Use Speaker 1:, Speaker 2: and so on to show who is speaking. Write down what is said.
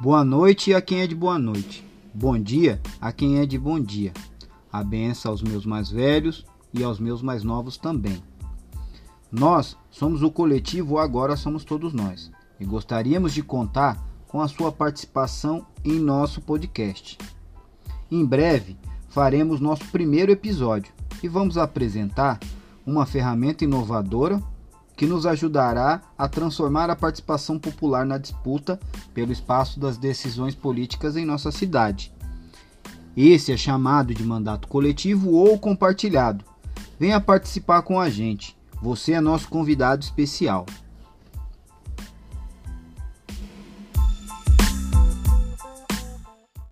Speaker 1: Boa noite a quem é de boa noite. Bom dia a quem é de bom dia. A benção aos meus mais velhos e aos meus mais novos também. Nós somos o coletivo Agora Somos Todos Nós e gostaríamos de contar com a sua participação em nosso podcast. Em breve faremos nosso primeiro episódio e vamos apresentar uma ferramenta inovadora que nos ajudará a transformar a participação popular na disputa pelo espaço das decisões políticas em nossa cidade. Esse é chamado de mandato coletivo ou compartilhado. Venha participar com a gente. Você é nosso convidado especial.